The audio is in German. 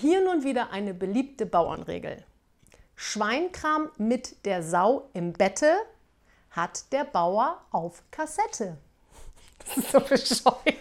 Hier nun wieder eine beliebte Bauernregel. Schweinkram mit der Sau im Bette hat der Bauer auf Kassette. Das ist so bescheuert.